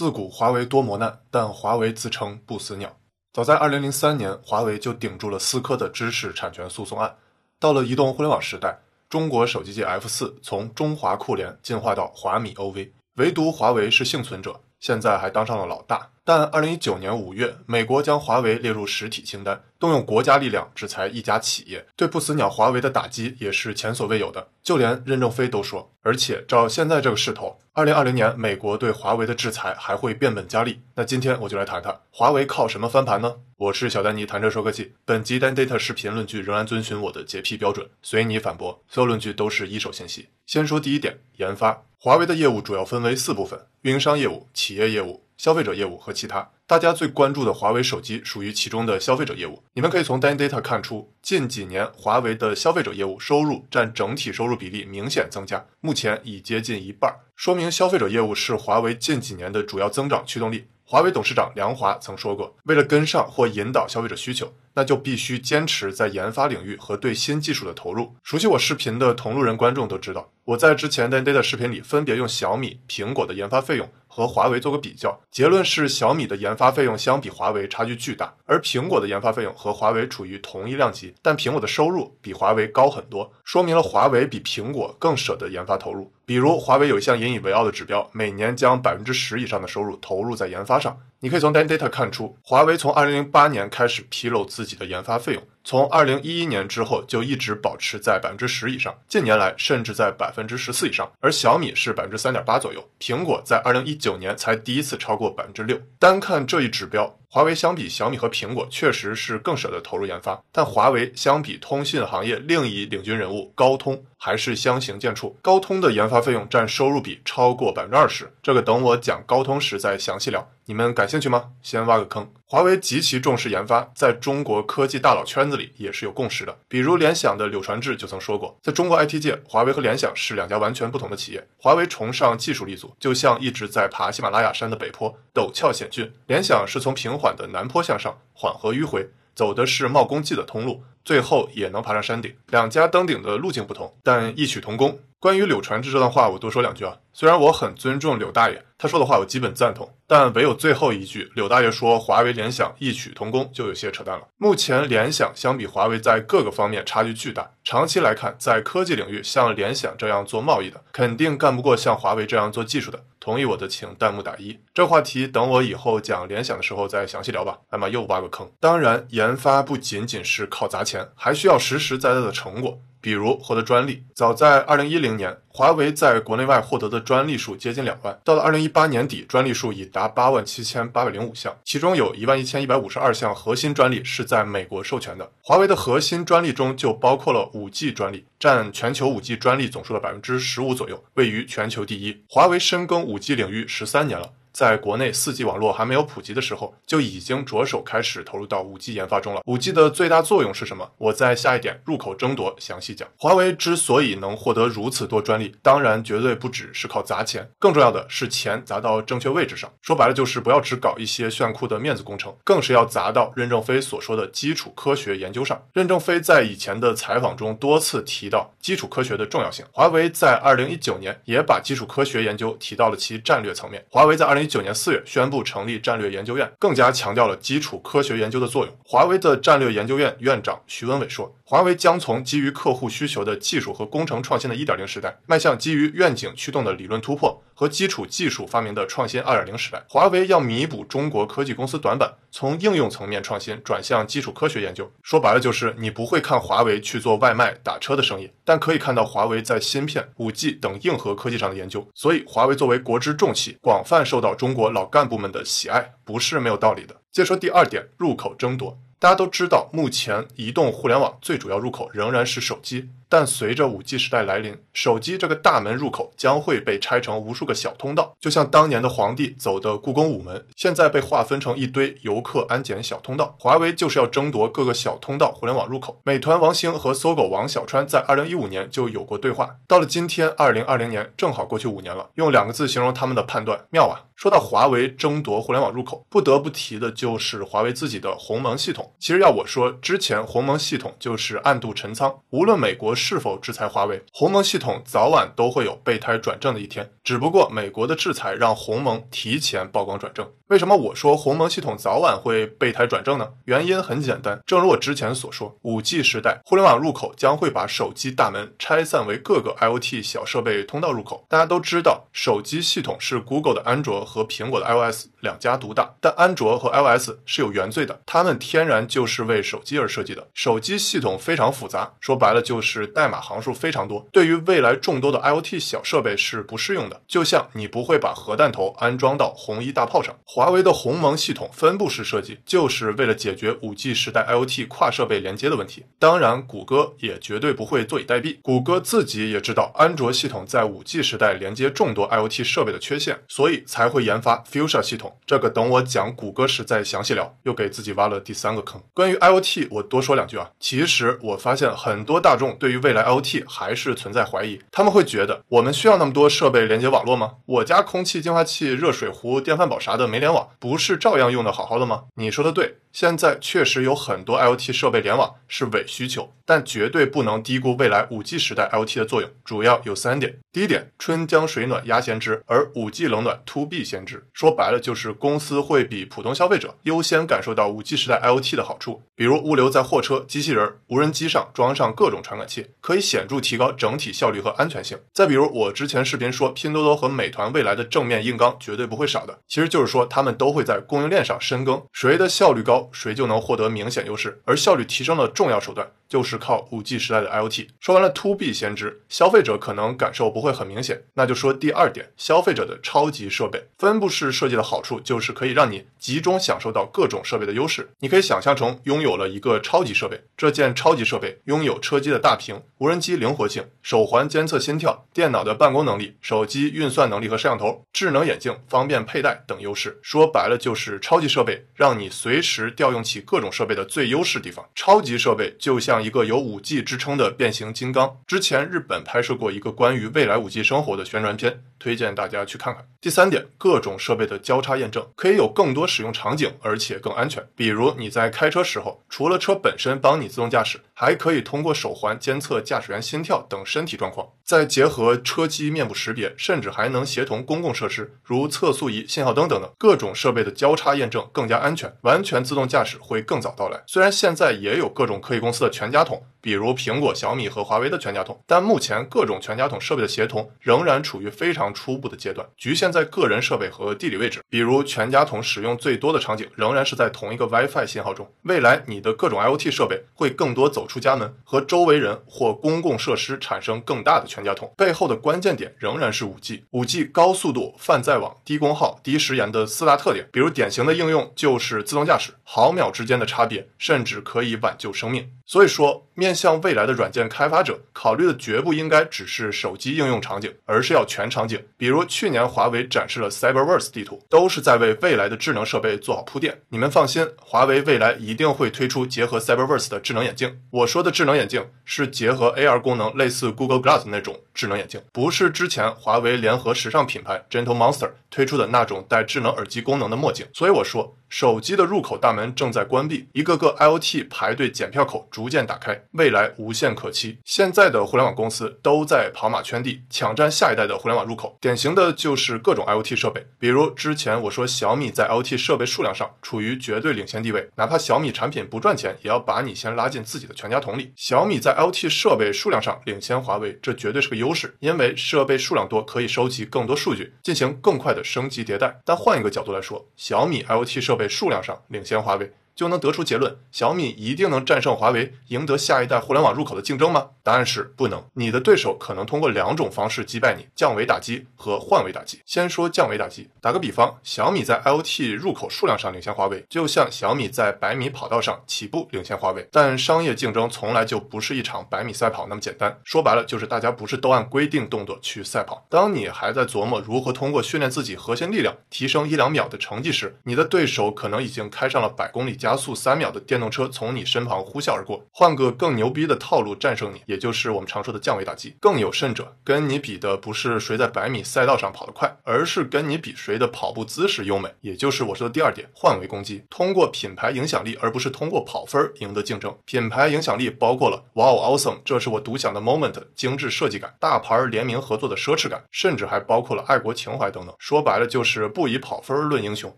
自古华为多磨难，但华为自称不死鸟。早在2003年，华为就顶住了思科的知识产权诉讼案。到了移动互联网时代，中国手机界 F 四从中华酷联进化到华米 OV，唯独华为是幸存者，现在还当上了老大。但2019年5月，美国将华为列入实体清单，动用国家力量制裁一家企业，对不死鸟华为的打击也是前所未有的。就连任正非都说，而且照现在这个势头，2020年美国对华为的制裁还会变本加厉。那今天我就来谈谈华为靠什么翻盘呢？我是小丹尼，谈车说科技。本集单 data 视频论据仍然遵循我的洁癖标准，随你反驳。所有论据都是一手信息。先说第一点，研发。华为的业务主要分为四部分：运营商业务、企业业务。消费者业务和其他，大家最关注的华为手机属于其中的消费者业务。你们可以从 Dan Data 看出，近几年华为的消费者业务收入占整体收入比例明显增加，目前已接近一半，说明消费者业务是华为近几年的主要增长驱动力。华为董事长梁华曾说过，为了跟上或引导消费者需求，那就必须坚持在研发领域和对新技术的投入。熟悉我视频的同路人观众都知道，我在之前的 Data 视频里分别用小米、苹果的研发费用和华为做个比较，结论是小米的研发费用相比华为差距巨大，而苹果的研发费用和华为处于同一量级，但苹果的收入比华为高很多，说明了华为比苹果更舍得研发投入。比如华为有一项引以为傲的指标，每年将百分之十以上的收入投入在研发上。你可以从 Data 看出，华为从2008年开始披露自己的研发费用，从二零一一年之后就一直保持在百分之十以上，近年来甚至在百分之十四以上。而小米是百分之三点八左右，苹果在二零一九年才第一次超过百分之六。单看这一指标。华为相比小米和苹果，确实是更舍得投入研发。但华为相比通信行业另一领军人物高通，还是相形见绌。高通的研发费用占收入比超过百分之二十，这个等我讲高通时再详细聊。你们感兴趣吗？先挖个坑。华为极其重视研发，在中国科技大佬圈子里也是有共识的。比如联想的柳传志就曾说过，在中国 IT 界，华为和联想是两家完全不同的企业。华为崇尚技术立足，就像一直在爬喜马拉雅山的北坡，陡峭险峻；联想是从平缓的南坡向上，缓和迂回，走的是冒功绩的通路，最后也能爬上山顶。两家登顶的路径不同，但异曲同工。关于柳传志这段话，我多说两句啊。虽然我很尊重柳大爷，他说的话我基本赞同，但唯有最后一句，柳大爷说华为、联想异曲同工，就有些扯淡了。目前联想相比华为在各个方面差距巨大，长期来看，在科技领域，像联想这样做贸易的，肯定干不过像华为这样做技术的。同意我的，请弹幕打一。这话题等我以后讲联想的时候再详细聊吧。哎妈，又挖个坑。当然，研发不仅仅是靠砸钱，钱还需要实实在在的成果。比如获得专利，早在二零一零年，华为在国内外获得的专利数接近两万，到了二零一八年底，专利数已达八万七千八百零五项，其中有一万一千一百五十二项核心专利是在美国授权的。华为的核心专利中就包括了五 G 专利，占全球五 G 专利总数的百分之十五左右，位于全球第一。华为深耕五 G 领域十三年了。在国内四 G 网络还没有普及的时候，就已经着手开始投入到五 G 研发中了。五 G 的最大作用是什么？我在下一点入口争夺详细讲。华为之所以能获得如此多专利，当然绝对不只是靠砸钱，更重要的是钱砸到正确位置上。说白了就是不要只搞一些炫酷的面子工程，更是要砸到任正非所说的基础科学研究上。任正非在以前的采访中多次提到基础科学的重要性。华为在二零一九年也把基础科学研究提到了其战略层面。华为在二零一九年四月宣布成立战略研究院，更加强调了基础科学研究的作用。华为的战略研究院院长徐文伟说：“华为将从基于客户需求的技术和工程创新的一点零时代，迈向基于愿景驱动的理论突破和基础技术发明的创新二点零时代。华为要弥补中国科技公司短板，从应用层面创新转向基础科学研究。说白了就是，你不会看华为去做外卖打车的生意，但可以看到华为在芯片、五 G 等硬核科技上的研究。所以，华为作为国之重器，广泛受到中国。”老干部们的喜爱不是没有道理的。接着说第二点，入口争夺。大家都知道，目前移动互联网最主要入口仍然是手机。但随着五 G 时代来临，手机这个大门入口将会被拆成无数个小通道，就像当年的皇帝走的故宫午门，现在被划分成一堆游客安检小通道。华为就是要争夺各个小通道互联网入口。美团王兴和搜狗王小川在二零一五年就有过对话，到了今天二零二零年，正好过去五年了。用两个字形容他们的判断：妙啊！说到华为争夺互联网入口，不得不提的就是华为自己的鸿蒙系统。其实要我说，之前鸿蒙系统就是暗度陈仓。无论美国是否制裁华为，鸿蒙系统早晚都会有备胎转正的一天。只不过美国的制裁让鸿蒙提前曝光转正。为什么我说鸿蒙系统早晚会备胎转正呢？原因很简单，正如我之前所说，五 G 时代互联网入口将会把手机大门拆散为各个 IoT 小设备通道入口。大家都知道，手机系统是 Google 的安卓和苹果的 iOS 两家独大，但安卓和 iOS 是有原罪的，它们天然就是为手机而设计的。手机系统非常复杂，说白了就是代码行数非常多，对于未来众多的 IoT 小设备是不适用的。就像你不会把核弹头安装到红衣大炮上，华为的鸿蒙系统分布式设计就是为了解决五 G 时代 IoT 跨设备连接的问题。当然，谷歌也绝对不会坐以待毙，谷歌自己也知道安卓系统在五 G 时代连接众多 IoT 设备的缺陷，所以才会研发 Fuchsia 系统。这个等我讲谷歌时再详细聊。又给自己挖了第三个坑。关于 IoT，我多说两句啊。其实我发现很多大众对于未来 IoT 还是存在怀疑，他们会觉得我们需要那么多设备连接网络吗？我家空气净化器、热水壶、电饭煲啥的没连网，不是照样用的好好的吗？你说的对。现在确实有很多 IoT 设备联网是伪需求，但绝对不能低估未来 5G 时代 IoT 的作用。主要有三点：第一点，春江水暖鸭先知，而 5G 冷暖 To B 先知。说白了就是公司会比普通消费者优先感受到 5G 时代 IoT 的好处，比如物流在货车、机器人、无人机上装上各种传感器，可以显著提高整体效率和安全性。再比如我之前视频说，拼多多和美团未来的正面硬刚绝对不会少的，其实就是说他们都会在供应链上深耕，谁的效率高。谁就能获得明显优势，而效率提升的重要手段就是靠五 G 时代的 IoT。说完了 To B 先知，消费者可能感受不会很明显，那就说第二点，消费者的超级设备分布式设计的好处就是可以让你集中享受到各种设备的优势。你可以想象成拥有了一个超级设备，这件超级设备拥有车机的大屏、无人机灵活性、手环监测心跳、电脑的办公能力、手机运算能力和摄像头、智能眼镜方便佩戴等优势。说白了就是超级设备让你随时。调用起各种设备的最优势地方，超级设备就像一个有五 G 之称的变形金刚。之前日本拍摄过一个关于未来五 G 生活的宣传片，推荐大家去看看。第三点，各种设备的交叉验证可以有更多使用场景，而且更安全。比如你在开车时候，除了车本身帮你自动驾驶，还可以通过手环监测驾驶员心跳等身体状况，再结合车机面部识别，甚至还能协同公共设施如测速仪、信号灯等等各种设备的交叉验证，更加安全，完全自动。驾驶会更早到来。虽然现在也有各种科技公司的全家桶，比如苹果、小米和华为的全家桶，但目前各种全家桶设备的协同仍然处于非常初步的阶段，局限在个人设备和地理位置。比如全家桶使用最多的场景仍然是在同一个 WiFi 信号中。未来你的各种 IoT 设备会更多走出家门，和周围人或公共设施产生更大的全家桶。背后的关键点仍然是 5G。5G 高速度、泛在网、低功耗、低时延的四大特点。比如典型的应用就是自动驾驶。毫秒之间的差别，甚至可以挽救生命。所以说，面向未来的软件开发者，考虑的绝不应该只是手机应用场景，而是要全场景。比如去年华为展示了 Cyberverse 地图，都是在为未来的智能设备做好铺垫。你们放心，华为未来一定会推出结合 Cyberverse 的智能眼镜。我说的智能眼镜是结合 AR 功能，类似 Google Glass 那种智能眼镜，不是之前华为联合时尚品牌 Gentle Monster 推出的那种带智能耳机功能的墨镜。所以我说。手机的入口大门正在关闭，一个个 IoT 排队检票口逐渐打开，未来无限可期。现在的互联网公司都在跑马圈地，抢占下一代的互联网入口。典型的就是各种 IoT 设备，比如之前我说小米在 IoT 设备数量上处于绝对领先地位，哪怕小米产品不赚钱，也要把你先拉进自己的全家桶里。小米在 IoT 设备数量上领先华为，这绝对是个优势，因为设备数量多，可以收集更多数据，进行更快的升级迭代。但换一个角度来说，小米 IoT 设备。数量上领先华为。就能得出结论，小米一定能战胜华为，赢得下一代互联网入口的竞争吗？答案是不能。你的对手可能通过两种方式击败你：降维打击和换位打击。先说降维打击，打个比方，小米在 IoT 入口数量上领先华为，就像小米在百米跑道上起步领先华为。但商业竞争从来就不是一场百米赛跑那么简单，说白了就是大家不是都按规定动作去赛跑。当你还在琢磨如何通过训练自己核心力量提升一两秒的成绩时，你的对手可能已经开上了百公里加。加速三秒的电动车从你身旁呼啸而过，换个更牛逼的套路战胜你，也就是我们常说的降维打击。更有甚者，跟你比的不是谁在百米赛道上跑得快，而是跟你比谁的跑步姿势优美，也就是我说的第二点，换位攻击，通过品牌影响力，而不是通过跑分赢得竞争。品牌影响力包括了 Wow Awesome，这是我独享的 Moment，精致设计感，大牌联名合作的奢侈感，甚至还包括了爱国情怀等等。说白了就是不以跑分论英雄。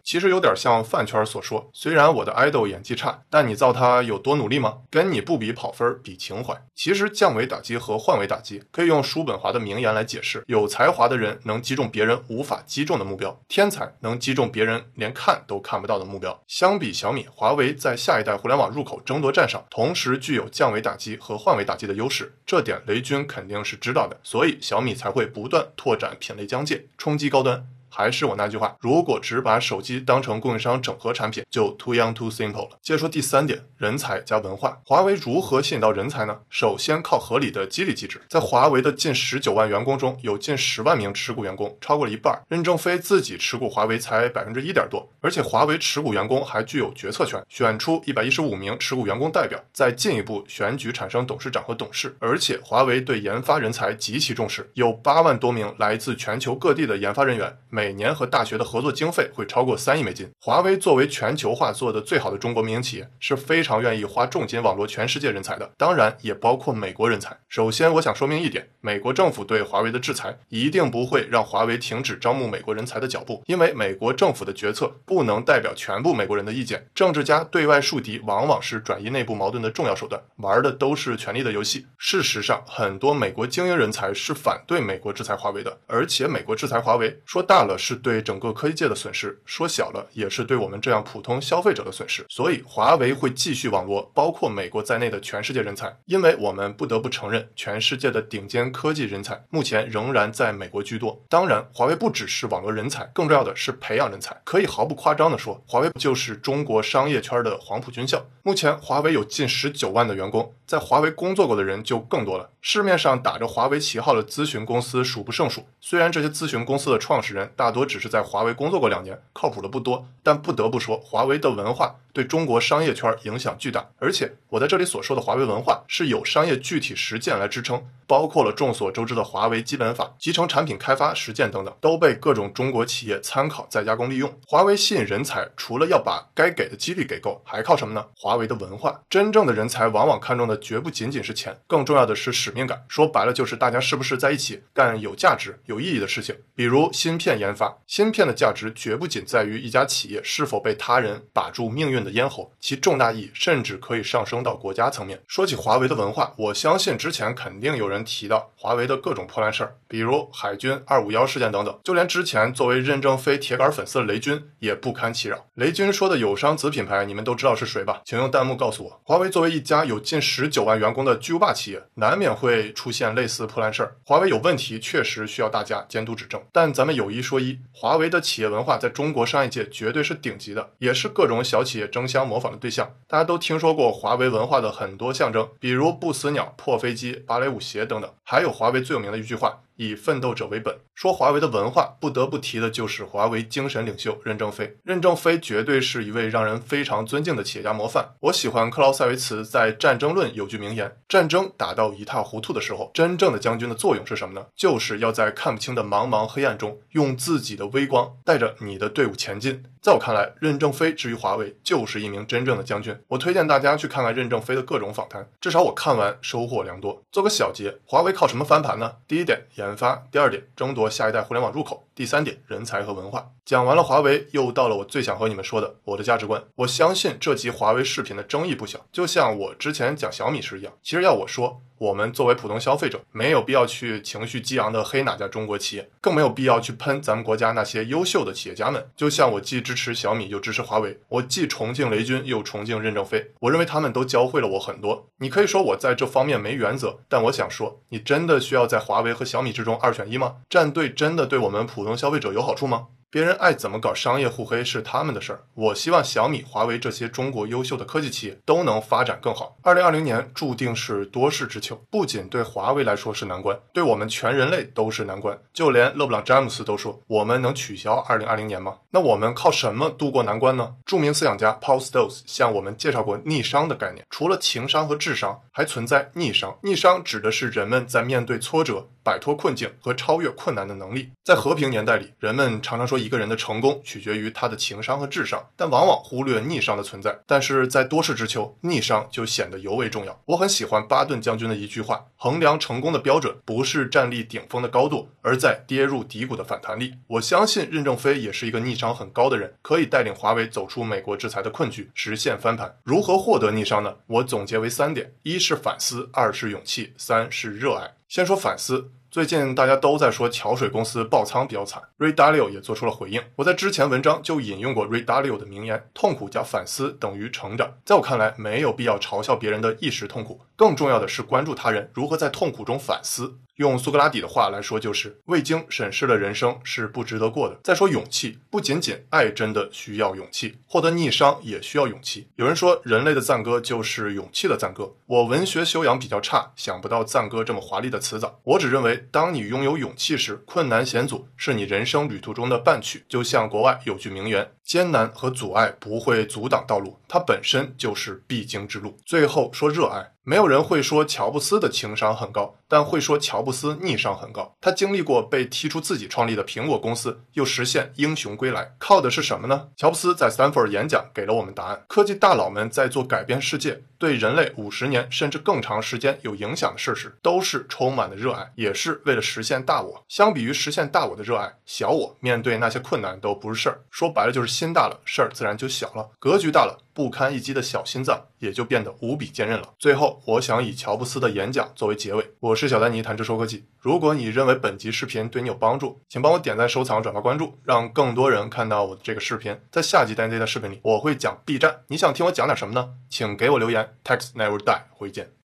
其实有点像饭圈所说，虽然我的 idol 演技差，但你造他有多努力吗？跟你不比跑分，比情怀。其实降维打击和换位打击可以用叔本华的名言来解释：有才华的人能击中别人无法击中的目标，天才能击中别人连看都看不到的目标。相比小米，华为在下一代互联网入口争夺战上，同时具有降维打击和换位打击的优势，这点雷军肯定是知道的，所以小米才会不断拓展品类疆界，冲击高端。还是我那句话，如果只把手机当成供应商整合产品，就 too young too simple 了。接着说第三点，人才加文化。华为如何吸引到人才呢？首先靠合理的激励机制。在华为的近十九万员工中，有近十万名持股员工，超过了一半。任正非自己持股华为才百分之一点多，而且华为持股员工还具有决策权，选出一百一十五名持股员工代表，再进一步选举产生董事长和董事。而且华为对研发人才极其重视，有八万多名来自全球各地的研发人员。每每年和大学的合作经费会超过三亿美金。华为作为全球化做的最好的中国民营企业，是非常愿意花重金网罗全世界人才的，当然也包括美国人才。首先，我想说明一点，美国政府对华为的制裁一定不会让华为停止招募美国人才的脚步，因为美国政府的决策不能代表全部美国人的意见。政治家对外树敌，往往是转移内部矛盾的重要手段，玩的都是权力的游戏。事实上，很多美国精英人才是反对美国制裁华为的，而且美国制裁华为，说大了。是对整个科技界的损失，说小了也是对我们这样普通消费者的损失。所以，华为会继续网罗包括美国在内的全世界人才，因为我们不得不承认，全世界的顶尖科技人才目前仍然在美国居多。当然，华为不只是网罗人才，更重要的是培养人才。可以毫不夸张地说，华为就是中国商业圈的黄埔军校。目前，华为有近十九万的员工，在华为工作过的人就更多了。市面上打着华为旗号的咨询公司数不胜数，虽然这些咨询公司的创始人。大多只是在华为工作过两年，靠谱的不多。但不得不说，华为的文化对中国商业圈影响巨大。而且，我在这里所说的华为文化是有商业具体实践来支撑，包括了众所周知的华为基本法、集成产品开发实践等等，都被各种中国企业参考再加工利用。华为吸引人才，除了要把该给的激励给够，还靠什么呢？华为的文化。真正的人才往往看重的绝不仅仅是钱，更重要的是使命感。说白了，就是大家是不是在一起干有价值、有意义的事情。比如芯片研。发芯片的价值绝不仅在于一家企业是否被他人把住命运的咽喉，其重大意义甚至可以上升到国家层面。说起华为的文化，我相信之前肯定有人提到华为的各种破烂事儿，比如海军二五幺事件等等。就连之前作为任正非铁杆粉丝的雷军也不堪其扰。雷军说的友商子品牌，你们都知道是谁吧？请用弹幕告诉我。华为作为一家有近十九万员工的巨无霸企业，难免会出现类似破烂事儿。华为有问题，确实需要大家监督指正。但咱们有一说。一，华为的企业文化在中国商业界绝对是顶级的，也是各种小企业争相模仿的对象。大家都听说过华为文化的很多象征，比如不死鸟、破飞机、芭蕾舞鞋等等，还有华为最有名的一句话。以奋斗者为本，说华为的文化，不得不提的就是华为精神领袖任正非。任正非绝对是一位让人非常尊敬的企业家模范。我喜欢克劳塞维茨在《战争论》有句名言：战争打到一塌糊涂的时候，真正的将军的作用是什么呢？就是要在看不清的茫茫黑暗中，用自己的微光带着你的队伍前进。在我看来，任正非至于华为就是一名真正的将军。我推荐大家去看看任正非的各种访谈，至少我看完收获良多。做个小结，华为靠什么翻盘呢？第一点，研发；第二点，争夺下一代互联网入口；第三点，人才和文化。讲完了华为，又到了我最想和你们说的我的价值观。我相信这集华为视频的争议不小，就像我之前讲小米时一样。其实要我说。我们作为普通消费者，没有必要去情绪激昂的黑哪家中国企业，更没有必要去喷咱们国家那些优秀的企业家们。就像我既支持小米又支持华为，我既崇敬雷军又崇敬任正非，我认为他们都教会了我很多。你可以说我在这方面没原则，但我想说，你真的需要在华为和小米之中二选一吗？站队真的对我们普通消费者有好处吗？别人爱怎么搞商业互黑是他们的事儿。我希望小米、华为这些中国优秀的科技企业都能发展更好。二零二零年注定是多事之秋，不仅对华为来说是难关，对我们全人类都是难关。就连勒布朗詹姆斯都说：“我们能取消二零二零年吗？”那我们靠什么度过难关呢？著名思想家 Paul Stoes 向我们介绍过逆商的概念。除了情商和智商，还存在逆商。逆商指的是人们在面对挫折、摆脱困境和超越困难的能力。在和平年代里，人们常常说一个人的成功取决于他的情商和智商，但往往忽略逆商的存在。但是在多事之秋，逆商就显得尤为重要。我很喜欢巴顿将军的一句话：衡量成功的标准不是站立顶峰的高度，而在跌入低谷的反弹力。我相信任正非也是一个逆商很高的人，可以带领华为走出美国制裁的困局，实现翻盘。如何获得逆商呢？我总结为三点：一是反思，二是勇气，三是热爱。先说反思。最近大家都在说桥水公司爆仓比较惨，Ray Dalio 也做出了回应。我在之前文章就引用过 Ray Dalio 的名言：“痛苦加反思等于成长。”在我看来，没有必要嘲笑别人的一时痛苦，更重要的是关注他人如何在痛苦中反思。用苏格拉底的话来说，就是未经审视的人生是不值得过的。再说勇气，不仅仅爱真的需要勇气，获得逆商也需要勇气。有人说，人类的赞歌就是勇气的赞歌。我文学修养比较差，想不到赞歌这么华丽的词藻。我只认为，当你拥有勇气时，困难险阻是你人生旅途中的伴曲。就像国外有句名言：“艰难和阻碍不会阻挡道路，它本身就是必经之路。”最后说热爱。没有人会说乔布斯的情商很高，但会说乔布斯逆商很高。他经历过被踢出自己创立的苹果公司，又实现英雄归来，靠的是什么呢？乔布斯在斯坦福演讲给了我们答案：科技大佬们在做改变世界、对人类五十年甚至更长时间有影响的事时，都是充满了热爱，也是为了实现大我。相比于实现大我的热爱，小我面对那些困难都不是事儿。说白了就是心大了，事儿自然就小了；格局大了。不堪一击的小心脏也就变得无比坚韧了。最后，我想以乔布斯的演讲作为结尾。我是小丹尼，谈车说科技。如果你认为本集视频对你有帮助，请帮我点赞、收藏、转发、关注，让更多人看到我的这个视频。在下集单 Z 的视频里，我会讲 B 站。你想听我讲点什么呢？请给我留言。Text never die，回见。